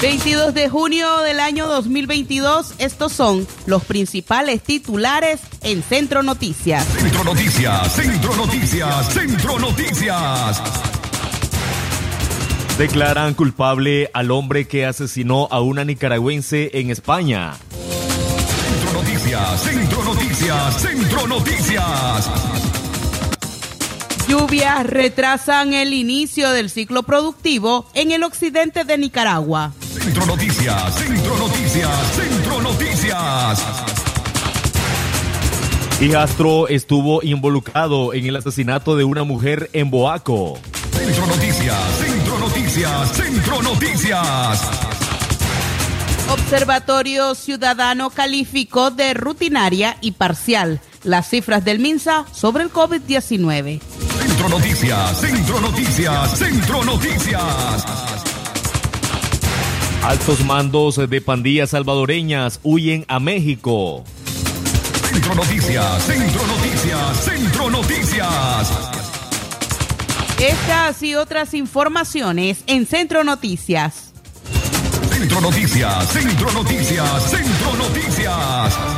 22 de junio del año 2022, estos son los principales titulares en Centro Noticias. Centro Noticias, Centro Noticias, Centro Noticias. Declaran culpable al hombre que asesinó a una nicaragüense en España. Centro Noticias, Centro Noticias, Centro Noticias. Lluvias retrasan el inicio del ciclo productivo en el occidente de Nicaragua. Centro Noticias, Centro Noticias, Centro Noticias. Hijastro estuvo involucrado en el asesinato de una mujer en Boaco. Centro Noticias, Centro Noticias, Centro Noticias. Observatorio Ciudadano calificó de rutinaria y parcial las cifras del MINSA sobre el COVID-19. Centro Noticias, Centro Noticias, Centro Noticias. Altos mandos de pandillas salvadoreñas huyen a México. Centro Noticias, Centro Noticias, Centro Noticias. Estas y otras informaciones en Centro Noticias. Centro Noticias, Centro Noticias, Centro Noticias.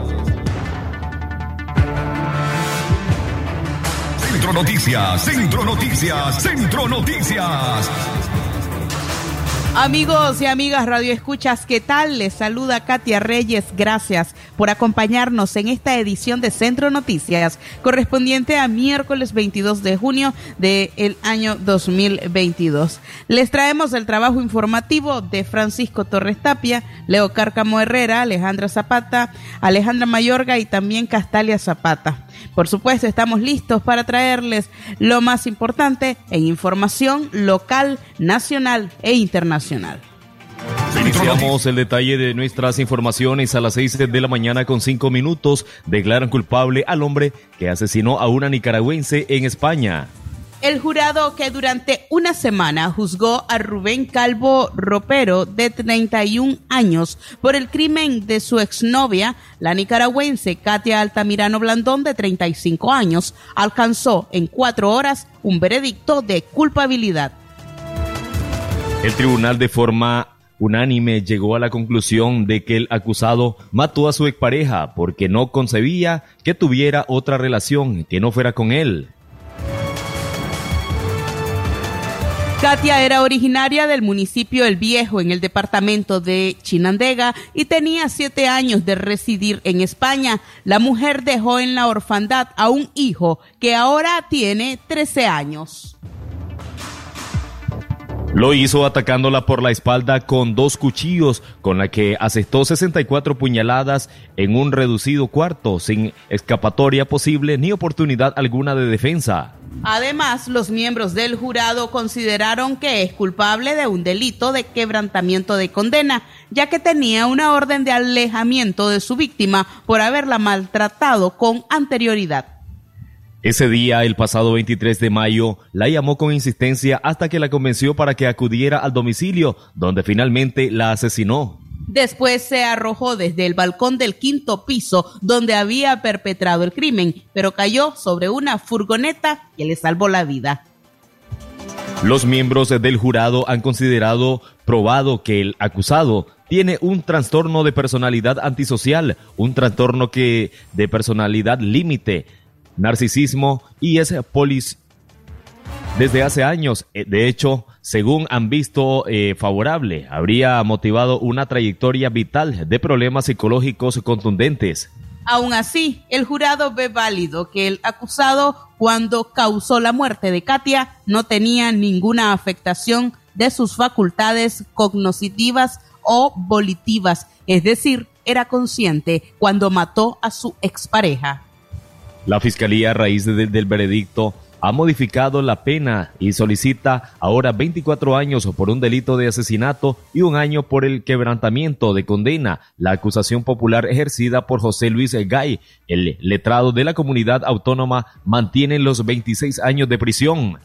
Centro Noticias, Centro Noticias, Centro Noticias. Amigos y amigas Radio Escuchas, ¿qué tal? Les saluda Katia Reyes. Gracias por acompañarnos en esta edición de Centro Noticias, correspondiente a miércoles 22 de junio del año 2022. Les traemos el trabajo informativo de Francisco Torres Tapia, Leo Cárcamo Herrera, Alejandra Zapata, Alejandra Mayorga y también Castalia Zapata. Por supuesto, estamos listos para traerles lo más importante en información local, nacional e internacional. Iniciamos el detalle de nuestras informaciones a las 6 de la mañana con 5 minutos. Declaran culpable al hombre que asesinó a una nicaragüense en España. El jurado que durante una semana juzgó a Rubén Calvo Ropero, de 31 años, por el crimen de su exnovia, la nicaragüense Katia Altamirano Blandón, de 35 años, alcanzó en cuatro horas un veredicto de culpabilidad. El tribunal de forma unánime llegó a la conclusión de que el acusado mató a su expareja porque no concebía que tuviera otra relación que no fuera con él. Katia era originaria del municipio El Viejo en el departamento de Chinandega y tenía siete años de residir en España. La mujer dejó en la orfandad a un hijo que ahora tiene 13 años. Lo hizo atacándola por la espalda con dos cuchillos, con la que asestó 64 puñaladas en un reducido cuarto, sin escapatoria posible ni oportunidad alguna de defensa. Además, los miembros del jurado consideraron que es culpable de un delito de quebrantamiento de condena, ya que tenía una orden de alejamiento de su víctima por haberla maltratado con anterioridad. Ese día, el pasado 23 de mayo, la llamó con insistencia hasta que la convenció para que acudiera al domicilio, donde finalmente la asesinó. Después se arrojó desde el balcón del quinto piso donde había perpetrado el crimen, pero cayó sobre una furgoneta que le salvó la vida. Los miembros del jurado han considerado probado que el acusado tiene un trastorno de personalidad antisocial, un trastorno que de personalidad límite, narcisismo y es polis desde hace años. Eh, de hecho, según han visto eh, favorable, habría motivado una trayectoria vital de problemas psicológicos contundentes. Aún así, el jurado ve válido que el acusado, cuando causó la muerte de Katia, no tenía ninguna afectación de sus facultades cognitivas o volitivas, es decir, era consciente cuando mató a su expareja. La Fiscalía, a raíz del veredicto, ha modificado la pena y solicita ahora 24 años por un delito de asesinato y un año por el quebrantamiento de condena. La acusación popular ejercida por José Luis Gay, el letrado de la comunidad autónoma, mantiene los 26 años de prisión.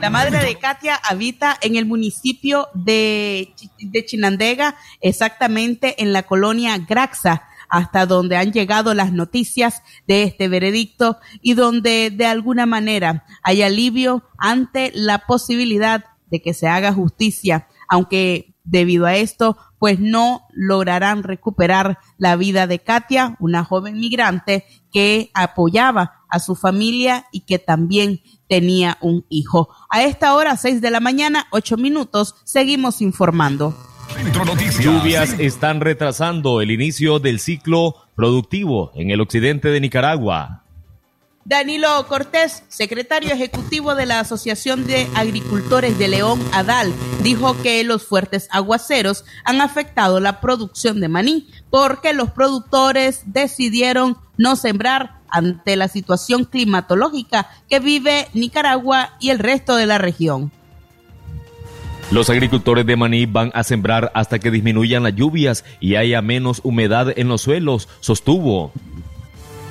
La madre de Katia habita en el municipio de, de Chinandega, exactamente en la colonia Graxa hasta donde han llegado las noticias de este veredicto y donde de alguna manera hay alivio ante la posibilidad de que se haga justicia, aunque debido a esto pues no lograrán recuperar la vida de Katia, una joven migrante que apoyaba a su familia y que también tenía un hijo. A esta hora, seis de la mañana, ocho minutos, seguimos informando. Centro Noticias. Lluvias están retrasando el inicio del ciclo productivo en el occidente de Nicaragua. Danilo Cortés, secretario ejecutivo de la Asociación de Agricultores de León, ADAL, dijo que los fuertes aguaceros han afectado la producción de maní porque los productores decidieron no sembrar ante la situación climatológica que vive Nicaragua y el resto de la región. Los agricultores de maní van a sembrar hasta que disminuyan las lluvias y haya menos humedad en los suelos, sostuvo.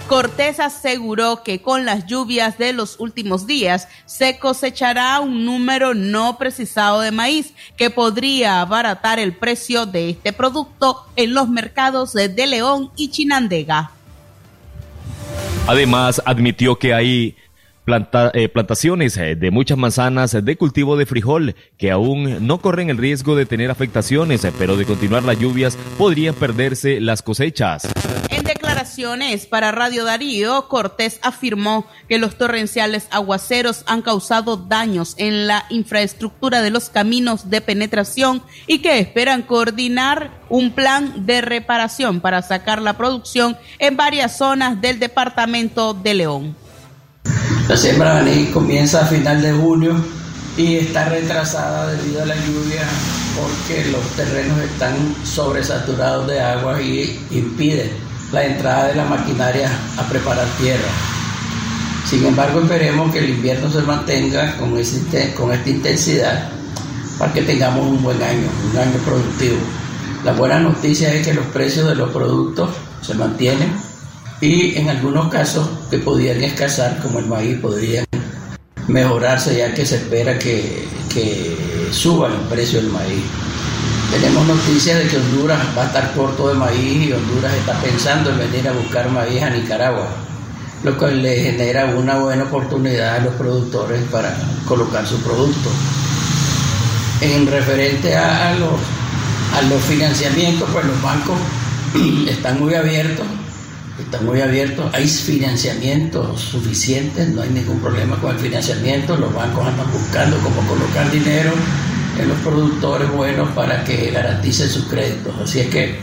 Cortés aseguró que con las lluvias de los últimos días se cosechará un número no precisado de maíz que podría abaratar el precio de este producto en los mercados de León y Chinandega. Además, admitió que hay eh, plantaciones eh, de muchas manzanas de cultivo de frijol que aún no corren el riesgo de tener afectaciones, eh, pero de continuar las lluvias podrían perderse las cosechas. En declaraciones para Radio Darío, Cortés afirmó que los torrenciales aguaceros han causado daños en la infraestructura de los caminos de penetración y que esperan coordinar un plan de reparación para sacar la producción en varias zonas del departamento de León. La siembra de anís comienza a final de junio y está retrasada debido a la lluvia porque los terrenos están sobresaturados de agua y impiden la entrada de la maquinaria a preparar tierra. Sin embargo, esperemos que el invierno se mantenga con, con esta intensidad para que tengamos un buen año, un año productivo. La buena noticia es que los precios de los productos se mantienen y en algunos casos que podían escasar, como el maíz, podrían mejorarse ya que se espera que, suba el precio del maíz. Tenemos noticias de que Honduras va a estar corto de maíz y Honduras está pensando en venir a buscar maíz a Nicaragua, lo que le genera una buena oportunidad a los productores para colocar su producto. En referente a, los, a los financiamientos, pues los bancos están muy abiertos está muy abierto, hay financiamiento suficiente, no hay ningún problema con el financiamiento, los bancos andan buscando cómo colocar dinero en los productores buenos para que garanticen sus créditos. Así es que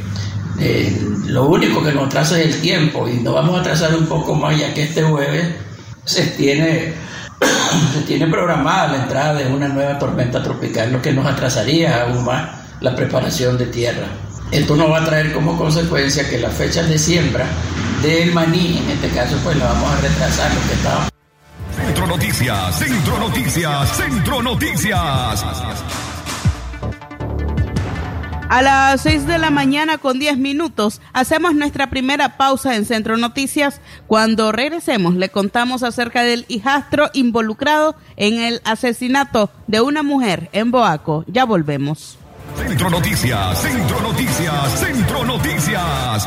eh, lo único que nos atrasa es el tiempo y nos vamos a atrasar un poco más ya que este jueves se tiene, se tiene programada la entrada de una nueva tormenta tropical, lo que nos atrasaría aún más la preparación de tierra. Esto nos va a traer como consecuencia que las fechas de siembra del maní, en este caso, pues la vamos a retrasar lo que estaba. Centro Noticias, Centro Noticias, Centro Noticias. A las 6 de la mañana con 10 minutos hacemos nuestra primera pausa en Centro Noticias. Cuando regresemos le contamos acerca del hijastro involucrado en el asesinato de una mujer en Boaco. Ya volvemos. Centro Noticias, Centro Noticias, Centro Noticias.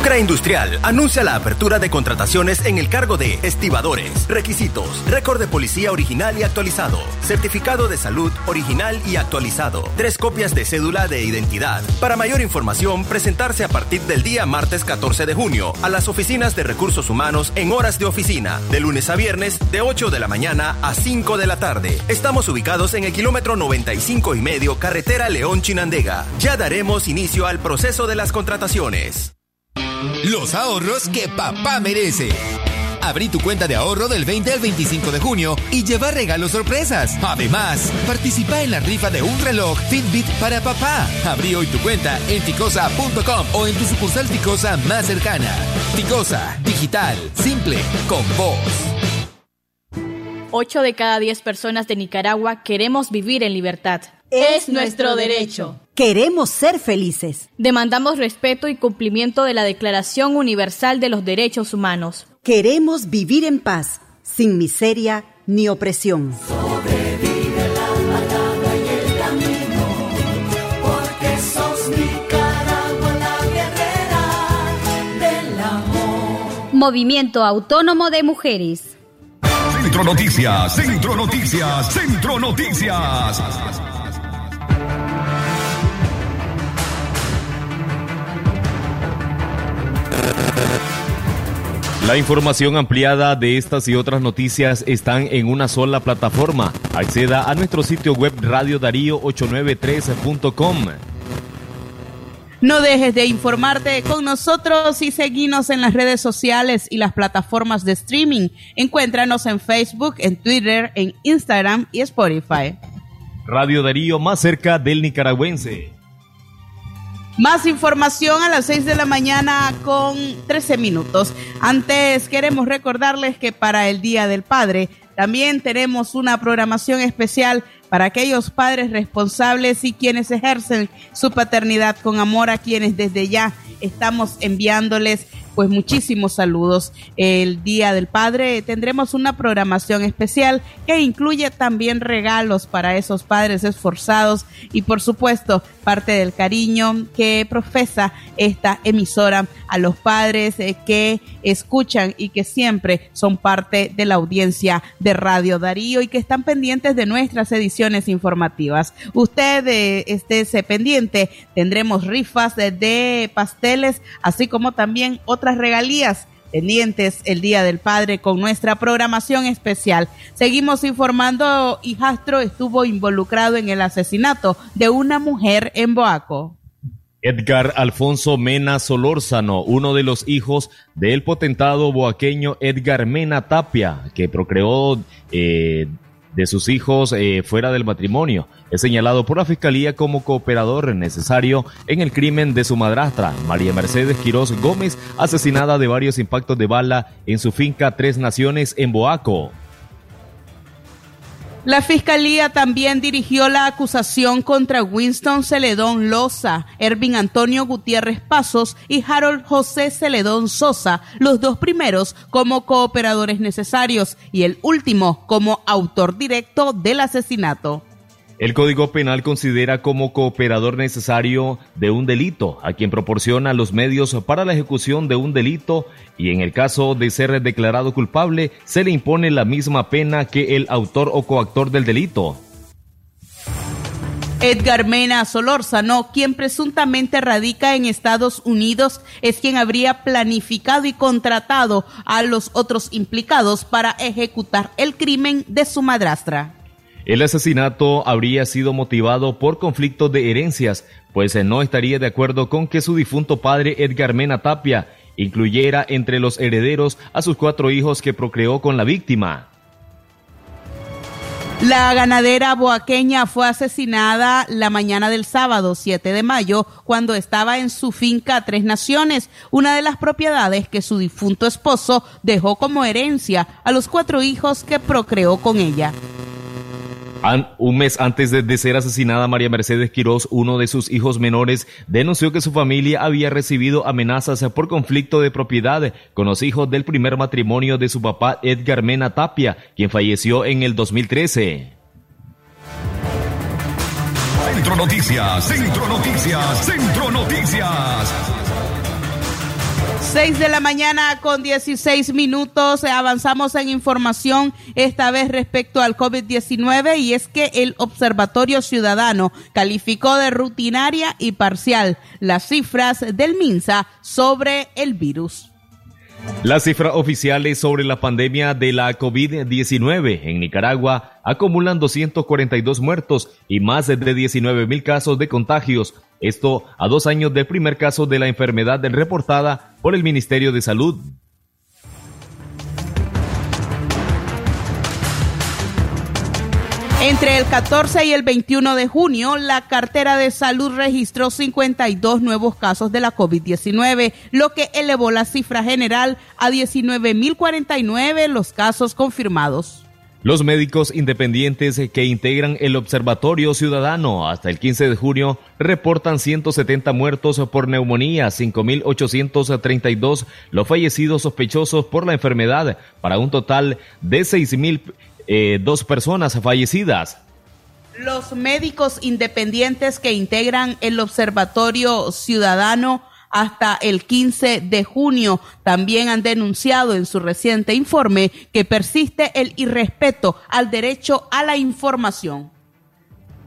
Sucra Industrial anuncia la apertura de contrataciones en el cargo de estibadores. Requisitos: récord de policía original y actualizado, certificado de salud original y actualizado, tres copias de cédula de identidad. Para mayor información, presentarse a partir del día martes 14 de junio a las oficinas de recursos humanos en horas de oficina, de lunes a viernes, de 8 de la mañana a 5 de la tarde. Estamos ubicados en el kilómetro 95 y medio, carretera León Chinandega. Ya daremos inicio al proceso de las contrataciones. Los ahorros que papá merece. Abrí tu cuenta de ahorro del 20 al 25 de junio y lleva regalos sorpresas. Además, participa en la rifa de un reloj Fitbit para papá. Abrí hoy tu cuenta en ficosa.com o en tu sucursal Ficosa más cercana. Ficosa, digital, simple, con vos. 8 de cada 10 personas de Nicaragua queremos vivir en libertad. Es nuestro derecho. Queremos ser felices. Demandamos respeto y cumplimiento de la Declaración Universal de los Derechos Humanos. Queremos vivir en paz, sin miseria ni opresión. Sobrevive la palabra y el camino, porque sos Nicaragua la guerrera del amor. Movimiento Autónomo de Mujeres. Centro Noticias, Centro Noticias, Centro Noticias. La información ampliada de estas y otras noticias están en una sola plataforma. Acceda a nuestro sitio web radiodarío893.com. No dejes de informarte con nosotros y seguinos en las redes sociales y las plataformas de streaming. Encuéntranos en Facebook, en Twitter, en Instagram y Spotify. Radio Darío más cerca del nicaragüense. Más información a las 6 de la mañana con 13 minutos. Antes queremos recordarles que para el Día del Padre también tenemos una programación especial para aquellos padres responsables y quienes ejercen su paternidad con amor a quienes desde ya estamos enviándoles pues muchísimos saludos. El Día del Padre tendremos una programación especial que incluye también regalos para esos padres esforzados y por supuesto parte del cariño que profesa esta emisora a los padres eh, que escuchan y que siempre son parte de la audiencia de Radio Darío y que están pendientes de nuestras ediciones informativas. Usted eh, esté pendiente, tendremos rifas de, de pasteles, así como también otras regalías pendientes el Día del Padre con nuestra programación especial. Seguimos informando, hijastro estuvo involucrado en el asesinato de una mujer en Boaco. Edgar Alfonso Mena Solórzano, uno de los hijos del potentado boaqueño Edgar Mena Tapia, que procreó eh, de sus hijos eh, fuera del matrimonio. Es señalado por la Fiscalía como cooperador necesario en el crimen de su madrastra, María Mercedes Quirós Gómez, asesinada de varios impactos de bala en su finca Tres Naciones en Boaco. La fiscalía también dirigió la acusación contra Winston Celedón Loza, Ervin Antonio Gutiérrez Pasos y Harold José Celedón Sosa, los dos primeros como cooperadores necesarios y el último como autor directo del asesinato. El Código Penal considera como cooperador necesario de un delito a quien proporciona los medios para la ejecución de un delito y en el caso de ser declarado culpable se le impone la misma pena que el autor o coactor del delito. Edgar Mena Solórzano, quien presuntamente radica en Estados Unidos, es quien habría planificado y contratado a los otros implicados para ejecutar el crimen de su madrastra. El asesinato habría sido motivado por conflictos de herencias, pues no estaría de acuerdo con que su difunto padre Edgar Mena Tapia incluyera entre los herederos a sus cuatro hijos que procreó con la víctima. La ganadera boaqueña fue asesinada la mañana del sábado 7 de mayo cuando estaba en su finca Tres Naciones, una de las propiedades que su difunto esposo dejó como herencia a los cuatro hijos que procreó con ella un mes antes de, ser asesinada María Mercedes Quirós, uno de sus hijos menores denunció que su familia había recibido amenazas por conflicto de propiedad con los hijos del primer matrimonio de su papá Edgar Mena Tapia, quien falleció en el 2013. Centro Noticias, Centro Noticias, Centro Noticias. 6 de la mañana con 16 minutos. Avanzamos en información, esta vez respecto al COVID-19, y es que el Observatorio Ciudadano calificó de rutinaria y parcial las cifras del MINSA sobre el virus. Las cifras oficiales sobre la pandemia de la COVID-19 en Nicaragua acumulan 242 muertos y más de 19 mil casos de contagios. Esto a dos años del primer caso de la enfermedad reportada por el Ministerio de Salud. Entre el 14 y el 21 de junio, la cartera de salud registró 52 nuevos casos de la COVID-19, lo que elevó la cifra general a 19.049 los casos confirmados. Los médicos independientes que integran el Observatorio Ciudadano hasta el 15 de junio reportan 170 muertos por neumonía, 5.832 los fallecidos sospechosos por la enfermedad, para un total de 6.000 eh, personas fallecidas. Los médicos independientes que integran el Observatorio Ciudadano hasta el 15 de junio también han denunciado en su reciente informe que persiste el irrespeto al derecho a la información.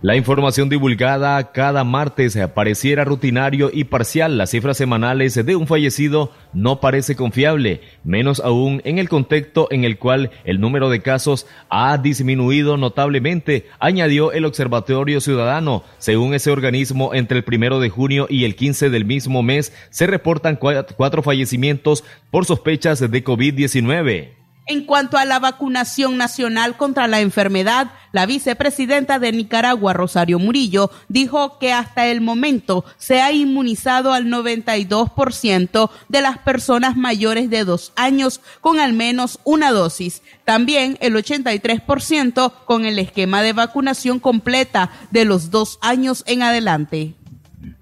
La información divulgada cada martes pareciera rutinario y parcial. Las cifras semanales de un fallecido no parece confiable, menos aún en el contexto en el cual el número de casos ha disminuido notablemente, añadió el Observatorio Ciudadano. Según ese organismo, entre el primero de junio y el 15 del mismo mes se reportan cuatro fallecimientos por sospechas de COVID-19. En cuanto a la vacunación nacional contra la enfermedad, la vicepresidenta de Nicaragua, Rosario Murillo, dijo que hasta el momento se ha inmunizado al 92% de las personas mayores de dos años con al menos una dosis. También el 83% con el esquema de vacunación completa de los dos años en adelante.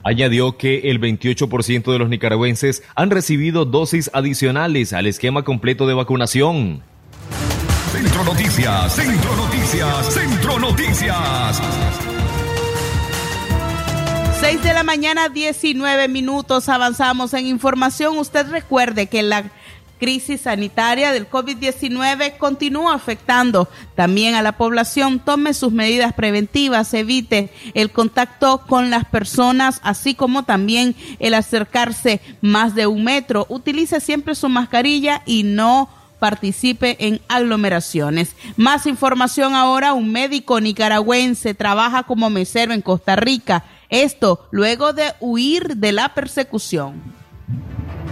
Añadió que el 28% de los nicaragüenses han recibido dosis adicionales al esquema completo de vacunación. Centro Noticias, Centro Noticias, Centro Noticias. 6 de la mañana, 19 minutos. Avanzamos en información. Usted recuerde que la crisis sanitaria del COVID-19 continúa afectando también a la población. Tome sus medidas preventivas, evite el contacto con las personas, así como también el acercarse más de un metro. Utilice siempre su mascarilla y no participe en aglomeraciones. Más información ahora, un médico nicaragüense trabaja como mesero en Costa Rica. Esto luego de huir de la persecución.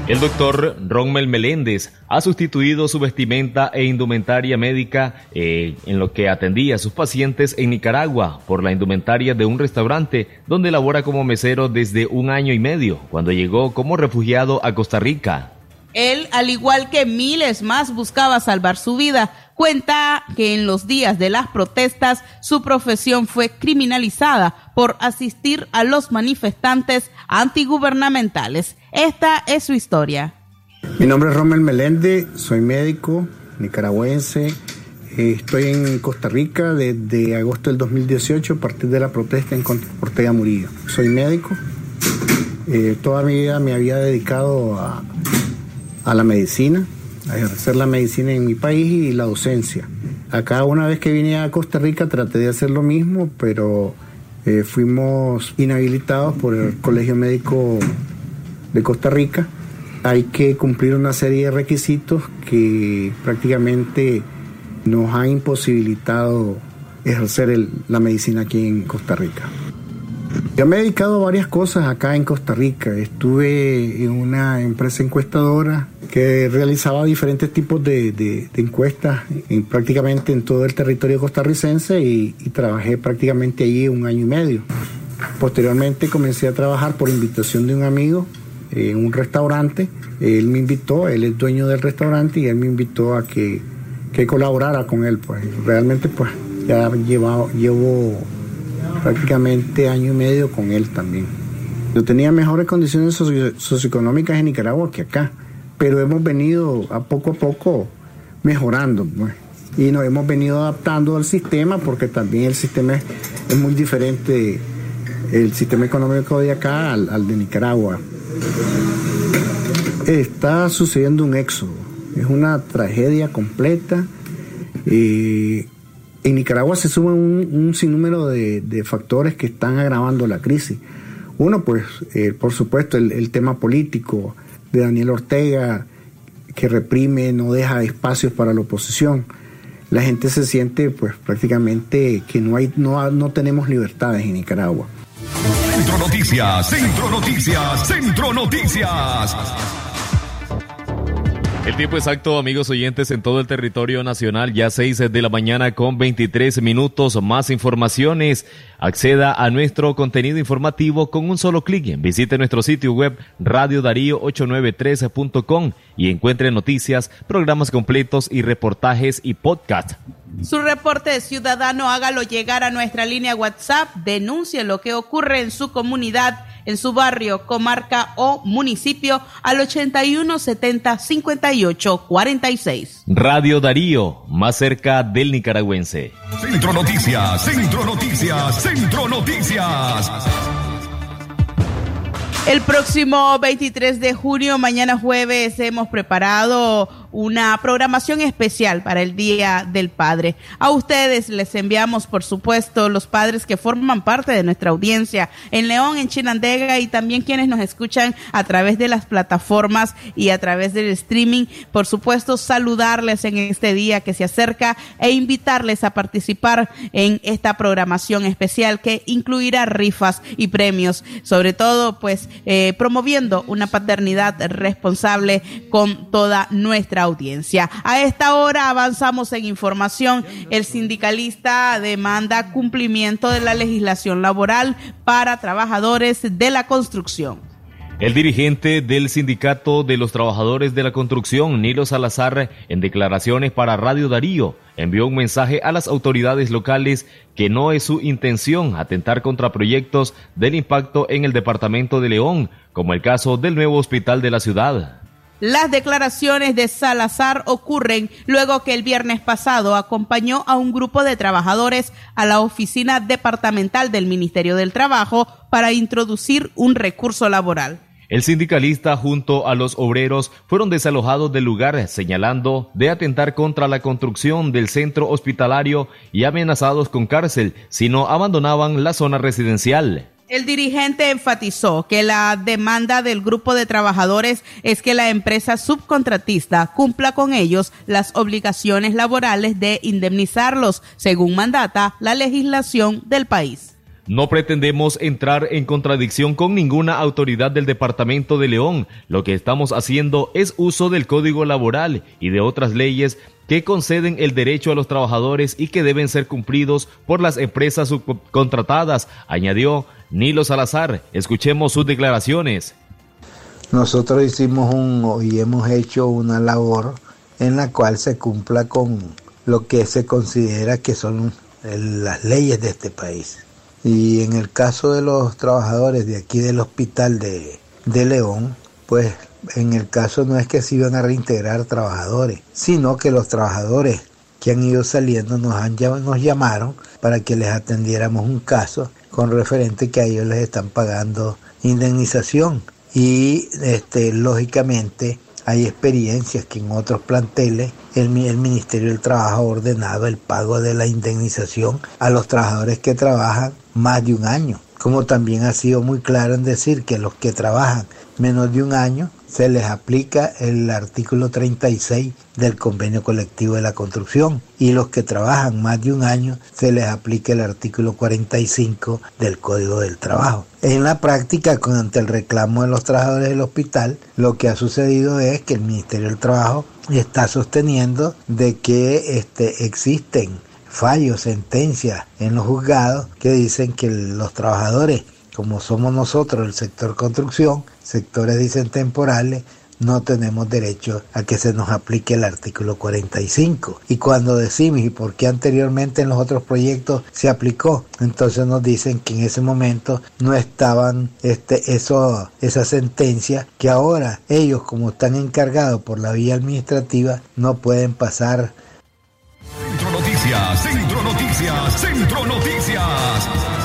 El doctor Rommel Meléndez ha sustituido su vestimenta e indumentaria médica eh, en lo que atendía a sus pacientes en Nicaragua por la indumentaria de un restaurante donde labora como mesero desde un año y medio, cuando llegó como refugiado a Costa Rica. Él, al igual que miles más, buscaba salvar su vida. Cuenta que en los días de las protestas su profesión fue criminalizada por asistir a los manifestantes antigubernamentales. Esta es su historia. Mi nombre es Rommel Meléndez, soy médico nicaragüense. Eh, estoy en Costa Rica desde agosto del 2018 a partir de la protesta en contra Ortega Murillo. Soy médico. Eh, toda mi vida me había dedicado a, a la medicina, a ejercer la medicina en mi país y la docencia. Acá una vez que vine a Costa Rica traté de hacer lo mismo, pero eh, fuimos inhabilitados por el Colegio Médico de Costa Rica. Hay que cumplir una serie de requisitos que prácticamente nos han imposibilitado ejercer el- la medicina aquí en Costa Rica. Yo me he dedicado a varias cosas acá en Costa Rica. Estuve en una empresa encuestadora que realizaba diferentes tipos de, de- encuestas en, prácticamente en todo el territorio costarricense y, trabajé prácticamente allí un año y medio. Posteriormente comencé a trabajar por invitación de un amigo en un restaurante. Él me invitó, él es dueño del restaurante y él me invitó a que, que colaborara con él. Pues realmente pues ya llevado, llevo prácticamente año y medio con él también. Yo tenía mejores condiciones socio- socioeconómicas en Nicaragua que acá, pero hemos venido a poco a poco mejorando. pues. Y nos hemos venido adaptando al sistema porque también el sistema es, muy diferente, el sistema económico de acá al, de Nicaragua. está sucediendo un éxodo, es una tragedia completa. Eh, en Nicaragua se suman un, sinnúmero de, factores que están agravando la crisis. Uno, pues, eh, por supuesto, el, tema político de Daniel Ortega, que reprime, no deja espacios para la oposición. La gente se siente, pues, prácticamente que no, hay, no, no tenemos libertades en Nicaragua. Centro Noticias, Centro Noticias, Centro Noticias. El tiempo exacto, amigos oyentes, en todo el territorio nacional, ya 6 de la mañana con 23 minutos. Más informaciones. Acceda a nuestro contenido informativo con un solo clic. Visite nuestro sitio web radiodarío893.com y encuentre noticias, programas completos y reportajes y podcast. Su reporte ciudadano hágalo llegar a nuestra línea WhatsApp. Denuncie lo que ocurre en su comunidad en su barrio, comarca o municipio al 81 70 58 46. Radio Darío, más cerca del nicaragüense. Centro Noticias, Centro Noticias, Centro Noticias. El próximo 23 de junio, mañana jueves, hemos preparado una programación especial para el Día del Padre. A ustedes les enviamos, por supuesto, los padres que forman parte de nuestra audiencia en León, en Chinandega y también quienes nos escuchan a través de las plataformas y a través del streaming. Por supuesto, saludarles en este día que se acerca e invitarles a participar en esta programación especial que incluirá rifas y premios, sobre todo pues eh, promoviendo una paternidad responsable con toda nuestra audiencia. A esta hora avanzamos en información. El sindicalista demanda cumplimiento de la legislación laboral para trabajadores de la construcción. El dirigente del Sindicato de los Trabajadores de la Construcción, Nilo Salazar, en declaraciones para Radio Darío, envió un mensaje a las autoridades locales que no es su intención atentar contra proyectos del impacto en el departamento de León, como el caso del nuevo hospital de la ciudad. Las declaraciones de Salazar ocurren luego que el viernes pasado acompañó a un grupo de trabajadores a la oficina departamental del Ministerio del Trabajo para introducir un recurso laboral. El sindicalista junto a los obreros fueron desalojados del lugar señalando de atentar contra la construcción del centro hospitalario y amenazados con cárcel si no abandonaban la zona residencial. El dirigente enfatizó que la demanda del grupo de trabajadores es que la empresa subcontratista cumpla con ellos las obligaciones laborales de indemnizarlos, según mandata la legislación del país. No pretendemos entrar en contradicción con ninguna autoridad del Departamento de León. Lo que estamos haciendo es uso del Código Laboral y de otras leyes que conceden el derecho a los trabajadores y que deben ser cumplidos por las empresas subcontratadas, añadió Nilo Salazar. Escuchemos sus declaraciones. Nosotros hicimos un y hemos hecho una labor en la cual se cumpla con lo que se considera que son las leyes de este país. Y en el caso de los trabajadores de aquí del hospital de, de León, pues en el caso no es que se iban a reintegrar trabajadores, sino que los trabajadores que han ido saliendo nos, han, nos llamaron para que les atendiéramos un caso con referente que a ellos les están pagando indemnización. Y este, lógicamente hay experiencias que en otros planteles el, el, Ministerio del Trabajo ha ordenado el pago de la indemnización a los trabajadores que trabajan más de un año, como también ha sido muy claro en decir que los que trabajan menos de un año se les aplica el artículo 36 del convenio colectivo de la construcción y los que trabajan más de un año se les aplica el artículo 45 del Código del Trabajo. En la práctica, ante el reclamo de los trabajadores del hospital, lo que ha sucedido es que el Ministerio del Trabajo está sosteniendo de que este, existen fallos, sentencias en los juzgados que dicen que los trabajadores como somos nosotros el sector construcción, sectores dicen temporales, no tenemos derecho a que se nos aplique el artículo 45. Y cuando decimos, ¿y por qué anteriormente en los otros proyectos se aplicó? Entonces nos dicen que en ese momento no estaban este, eso, esa sentencia, que ahora ellos como están encargados por la vía administrativa no pueden pasar. Centro Noticias, Centro Noticias, Centro Noticias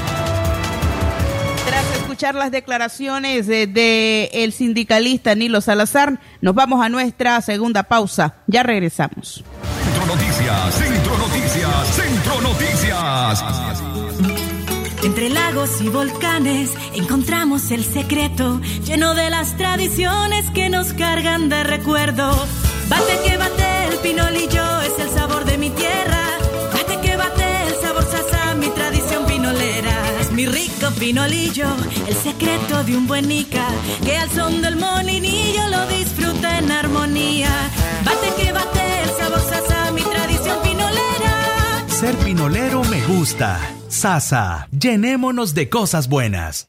escuchar las declaraciones de, de el sindicalista Nilo Salazar, nos vamos a nuestra segunda pausa. Ya regresamos. Centro Noticias, Centro Noticias, Centro Noticias. Entre lagos y volcanes encontramos el secreto lleno de las tradiciones que nos cargan de recuerdo. Bate que bate el pinolillo es el sabor de mi tierra. Bate que bate el sabor sasa, mi tradición pinolera. Es mi rico pinolillo, el secreto de un buen Ica que al son del molinillo lo disfruta en armonía. Bate que bate sabor sasa, mi tradición pinolera. Ser pinolero me gusta. Sasa, llenémonos de cosas buenas.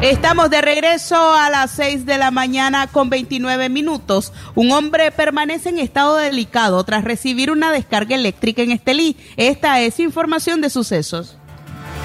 Estamos de regreso a las 6 de la mañana con 29 minutos. Un hombre permanece en estado delicado tras recibir una descarga eléctrica en Estelí. Esta es información de sucesos.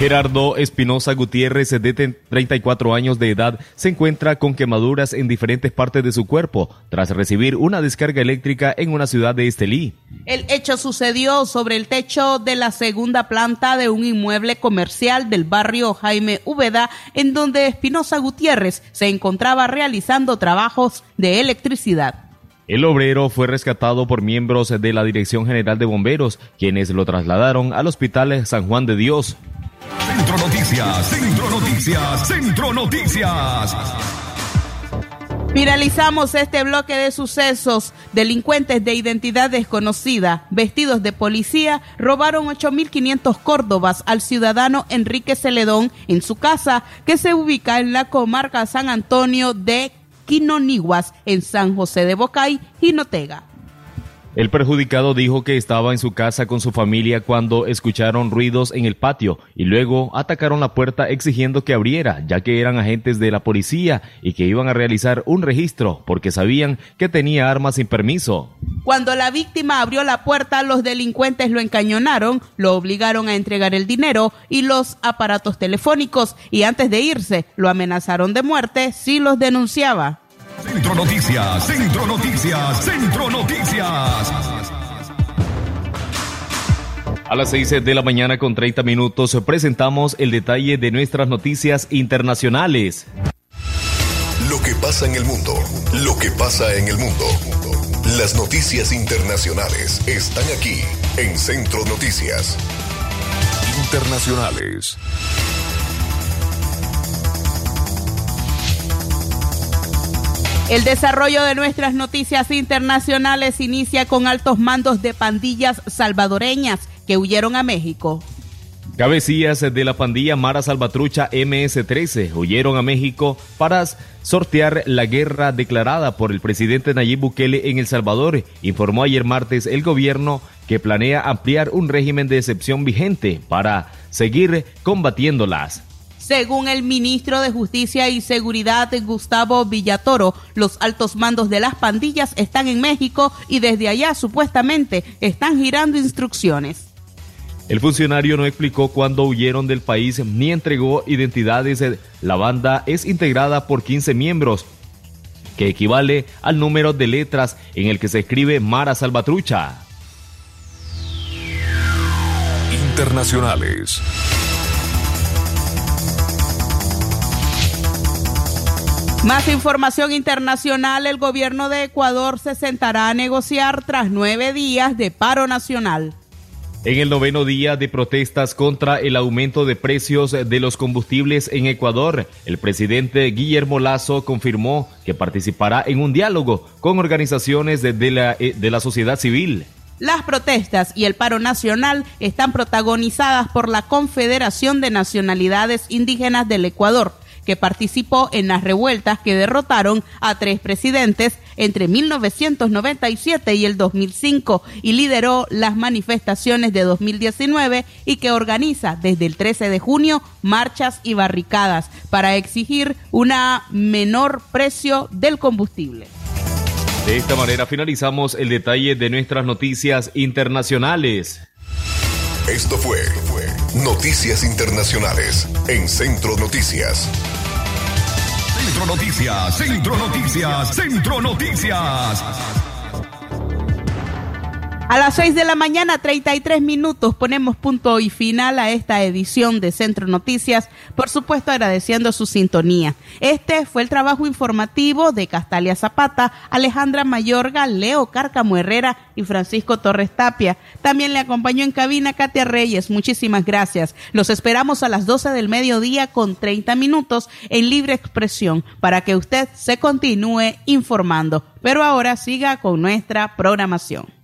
Gerardo Espinosa Gutiérrez, de 34 años de edad, se encuentra con quemaduras en diferentes partes de su cuerpo tras recibir una descarga eléctrica en una ciudad de Estelí. El hecho sucedió sobre el techo de la segunda planta de un inmueble comercial del barrio Jaime Úbeda, en donde Espinosa Gutiérrez se encontraba realizando trabajos de electricidad. El obrero fue rescatado por miembros de la Dirección General de Bomberos, quienes lo trasladaron al Hospital San Juan de Dios. Centro Noticias, Centro Noticias, Centro Noticias. Finalizamos este bloque de sucesos. Delincuentes de identidad desconocida, vestidos de policía, robaron 8.500 córdobas al ciudadano Enrique Celedón en su casa, que se ubica en la comarca San Antonio de Quinoniguas, en San José de Bocay, Jinotega. El perjudicado dijo que estaba en su casa con su familia cuando escucharon ruidos en el patio y luego atacaron la puerta exigiendo que abriera, ya que eran agentes de la policía y que iban a realizar un registro porque sabían que tenía armas sin permiso. Cuando la víctima abrió la puerta, los delincuentes lo encañonaron, lo obligaron a entregar el dinero y los aparatos telefónicos y antes de irse lo amenazaron de muerte si los denunciaba. Centro Noticias, Centro Noticias, Centro Noticias. A las 6 de la mañana con 30 minutos presentamos el detalle de nuestras noticias internacionales. Lo que pasa en el mundo, lo que pasa en el mundo. Las noticias internacionales están aquí en Centro Noticias. Internacionales. El desarrollo de nuestras noticias internacionales inicia con altos mandos de pandillas salvadoreñas que huyeron a México. Cabecillas de la pandilla Mara Salvatrucha MS-13 huyeron a México para sortear la guerra declarada por el presidente Nayib Bukele en El Salvador, informó ayer martes el gobierno que planea ampliar un régimen de excepción vigente para seguir combatiéndolas. Según el ministro de Justicia y Seguridad Gustavo Villatoro, los altos mandos de las pandillas están en México y desde allá supuestamente están girando instrucciones. El funcionario no explicó cuándo huyeron del país ni entregó identidades. La banda es integrada por 15 miembros, que equivale al número de letras en el que se escribe Mara Salvatrucha. Internacionales. Más información internacional, el gobierno de Ecuador se sentará a negociar tras nueve días de paro nacional. En el noveno día de protestas contra el aumento de precios de los combustibles en Ecuador, el presidente Guillermo Lazo confirmó que participará en un diálogo con organizaciones de, la, eh, de la sociedad civil. Las protestas y el paro nacional están protagonizadas por la Confederación de Nacionalidades Indígenas del Ecuador, que participó en las revueltas que derrotaron a tres presidentes entre 1997 y el 2005 y lideró las manifestaciones de 2019 y que organiza desde el 13 de junio marchas y barricadas para exigir una menor precio del combustible. De esta manera finalizamos el detalle de nuestras noticias internacionales. Esto fue, Noticias Internacionales en Centro Noticias. Centro Noticias, Centro Noticias, Centro Noticias. A las 6 de la mañana, 33 minutos, ponemos punto y final a esta edición de Centro Noticias, por supuesto agradeciendo su sintonía. Este fue el trabajo informativo de Castalia Zapata, Alejandra Mayorga, Leo Cárcamo Herrera y Francisco Torres Tapia. También le acompañó en cabina Katia Reyes. Muchísimas gracias. Los esperamos a las 12 del mediodía con 30 minutos en libre expresión para que usted se continúe informando. Pero ahora siga con nuestra programación.